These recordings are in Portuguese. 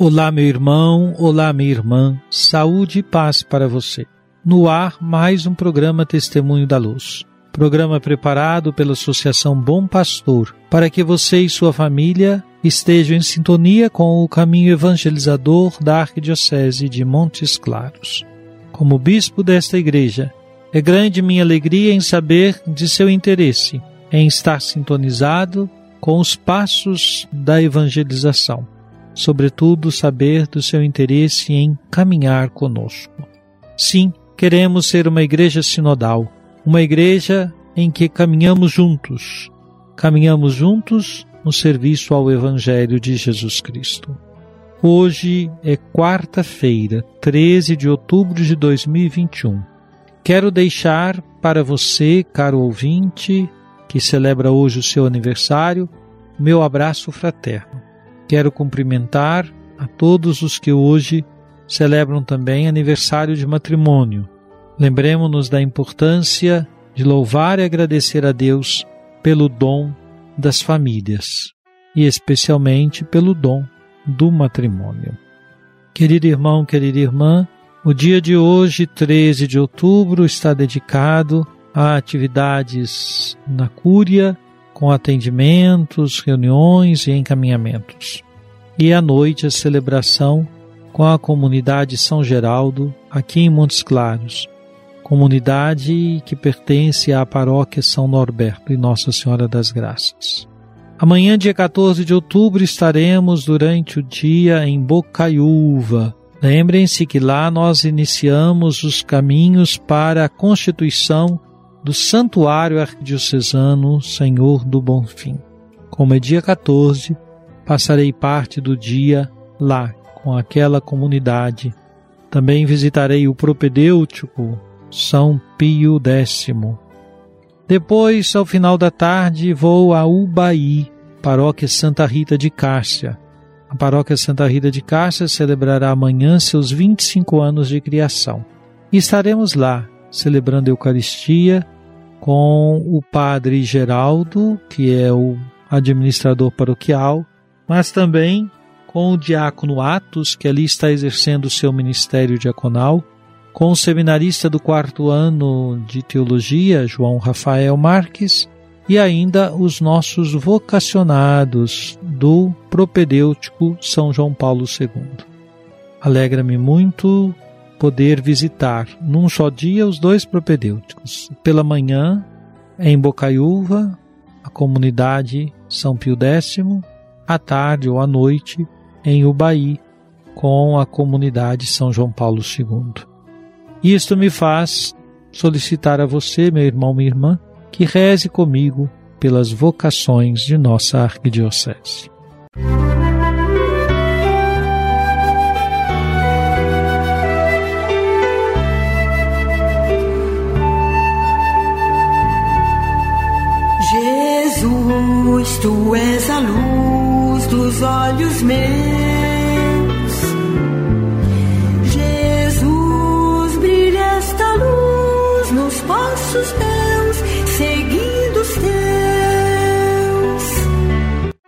Olá, meu irmão, olá, minha irmã, saúde e paz para você. No ar, mais um programa Testemunho da Luz. Programa preparado pela Associação Bom Pastor, para que você e sua família estejam em sintonia com o caminho evangelizador da Arquidiocese de Montes Claros. Como bispo desta igreja, é grande minha alegria em saber de seu interesse em estar sintonizado com os passos da evangelização sobretudo saber do seu interesse em caminhar conosco. Sim, queremos ser uma igreja sinodal, uma igreja em que caminhamos juntos, caminhamos juntos no serviço ao Evangelho de Jesus Cristo. Hoje é quarta-feira, 13 de outubro de 2021. Quero deixar para você, caro ouvinte, que celebra hoje o seu aniversário, meu abraço fraterno. Quero cumprimentar a todos os que hoje celebram também aniversário de matrimônio. Lembremos-nos da importância de louvar e agradecer a Deus pelo dom das famílias e especialmente pelo dom do matrimônio. Querido irmão, querida irmã, o dia de hoje, 13 de outubro, está dedicado a atividades na Cúria com atendimentos, reuniões e encaminhamentos. E à noite a celebração com a comunidade São Geraldo, aqui em Montes Claros, comunidade que pertence à paróquia São Norberto e Nossa Senhora das Graças. Amanhã, dia 14 de outubro, estaremos durante o dia em Bocaiúva. Lembrem-se que lá nós iniciamos os caminhos para a constituição do Santuário Arquidiocesano Senhor do Bom Fim. Como é dia 14, passarei parte do dia lá com aquela comunidade. Também visitarei o propedêutico São Pio X. Depois, ao final da tarde, vou a Ubaí, paróquia Santa Rita de Cássia. A paróquia Santa Rita de Cássia celebrará amanhã seus 25 anos de criação. E estaremos lá, celebrando a Eucaristia com o Padre Geraldo, que é o administrador paroquial, mas também com o diácono Atos, que ali está exercendo o seu ministério diaconal, com o seminarista do quarto ano de teologia, João Rafael Marques, e ainda os nossos vocacionados do propedêutico São João Paulo II. Alegra-me muito poder visitar num só dia os dois propedêuticos. Pela manhã, em Bocaiúva, a comunidade São Pio X, à tarde ou à noite em Ubaí, com a comunidade São João Paulo II. Isto me faz solicitar a você, meu irmão, minha irmã, que reze comigo pelas vocações de nossa arquidiocese. Tu és a luz dos olhos meus. Jesus, brilha esta luz nos passos meus, seguindo os teus.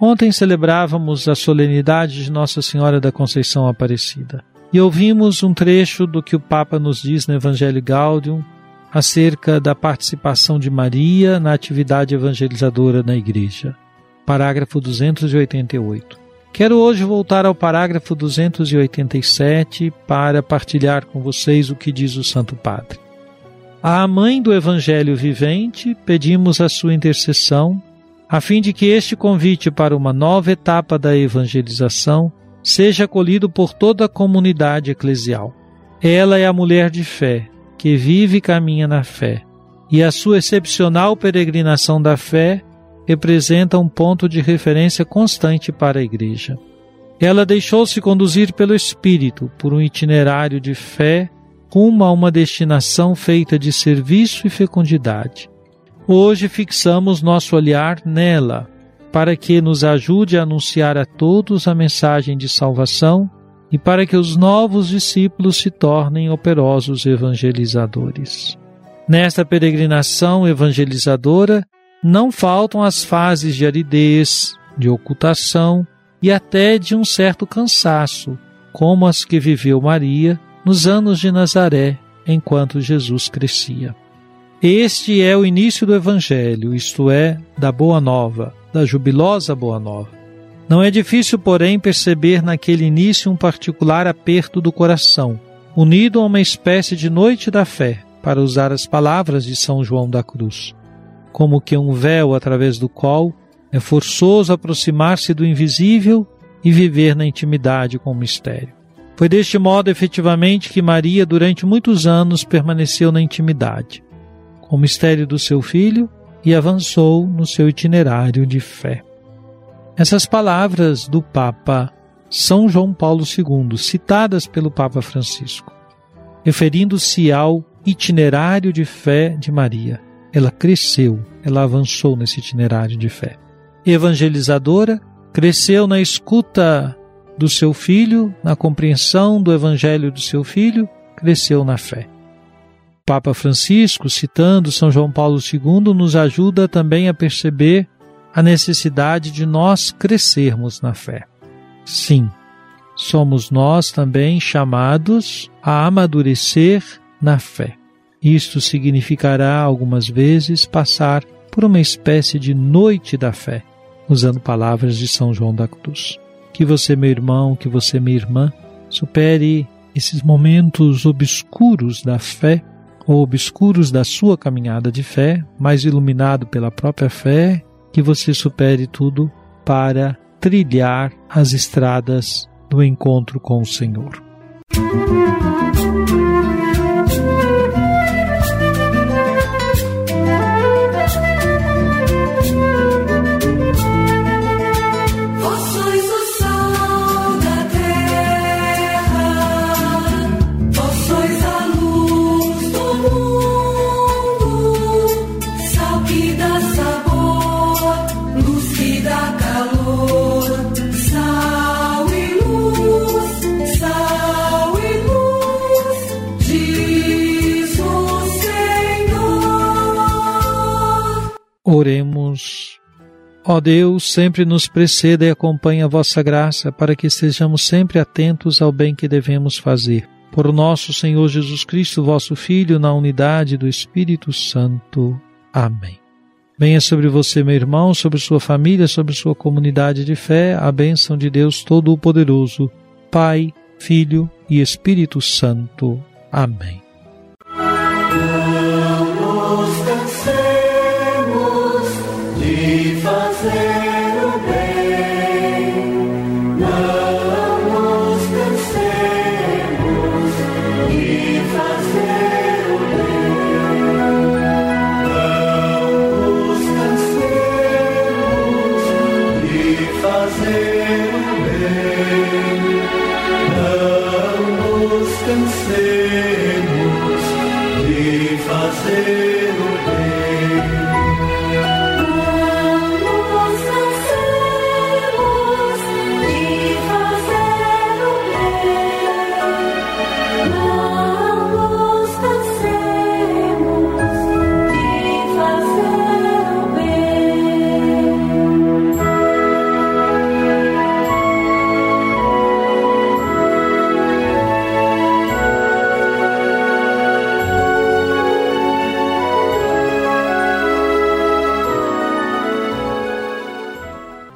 Ontem celebrávamos a solenidade de Nossa Senhora da Conceição Aparecida e ouvimos um trecho do que o Papa nos diz no Evangelho Gaudium acerca da participação de Maria na atividade evangelizadora na Igreja. Parágrafo 288. Quero hoje voltar ao parágrafo 287 para partilhar com vocês o que diz o Santo Padre. À Mãe do Evangelho vivente, pedimos a sua intercessão, a fim de que este convite para uma nova etapa da evangelização seja acolhido por toda a comunidade eclesial. Ela é a mulher de fé, que vive e caminha na fé, e a sua excepcional peregrinação da fé representa um ponto de referência constante para a Igreja. Ela deixou-se conduzir pelo Espírito por um itinerário de fé rumo a uma destinação feita de serviço e fecundidade. Hoje fixamos nosso olhar nela, para que nos ajude a anunciar a todos a mensagem de salvação e para que os novos discípulos se tornem operosos evangelizadores. Nesta peregrinação evangelizadora, não faltam as fases de aridez, de ocultação e até de um certo cansaço, como as que viveu Maria nos anos de Nazaré, enquanto Jesus crescia. Este é o início do Evangelho, isto é, da Boa Nova, da jubilosa Boa Nova. Não é difícil, porém, perceber naquele início um particular aperto do coração, unido a uma espécie de noite da fé, para usar as palavras de São João da Cruz como que um véu através do qual é forçoso aproximar-se do invisível e viver na intimidade com o mistério. Foi deste modo, efetivamente, que Maria, durante muitos anos, permaneceu na intimidade, com o mistério do seu filho e avançou no seu itinerário de fé. Essas palavras do Papa São João Paulo II, citadas pelo Papa Francisco, referindo-se ao itinerário de fé de Maria, ela cresceu, ela avançou nesse itinerário de fé. Evangelizadora, cresceu na escuta do seu filho, na compreensão do evangelho do seu filho, cresceu na fé. Papa Francisco, citando São João Paulo II, nos ajuda também a perceber a necessidade de nós crescermos na fé. Sim, somos nós também chamados a amadurecer na fé. Isto significará algumas vezes passar por uma espécie de noite da fé, usando palavras de São João da Cruz. Que você, meu irmão, que você, minha irmã, supere esses momentos obscuros da fé ou obscuros da sua caminhada de fé, mais iluminado pela própria fé, que você supere tudo para trilhar as estradas do encontro com o Senhor. Música Oremos. Ó Deus, sempre nos preceda e acompanha a vossa graça, para que estejamos sempre atentos ao bem que devemos fazer. Por nosso Senhor Jesus Cristo, vosso Filho, na unidade do Espírito Santo. Amém. Venha sobre você, meu irmão, sobre sua família, sobre sua comunidade de fé, a bênção de Deus Todo-Poderoso, Pai, Filho e Espírito Santo. Amém. Cansemos de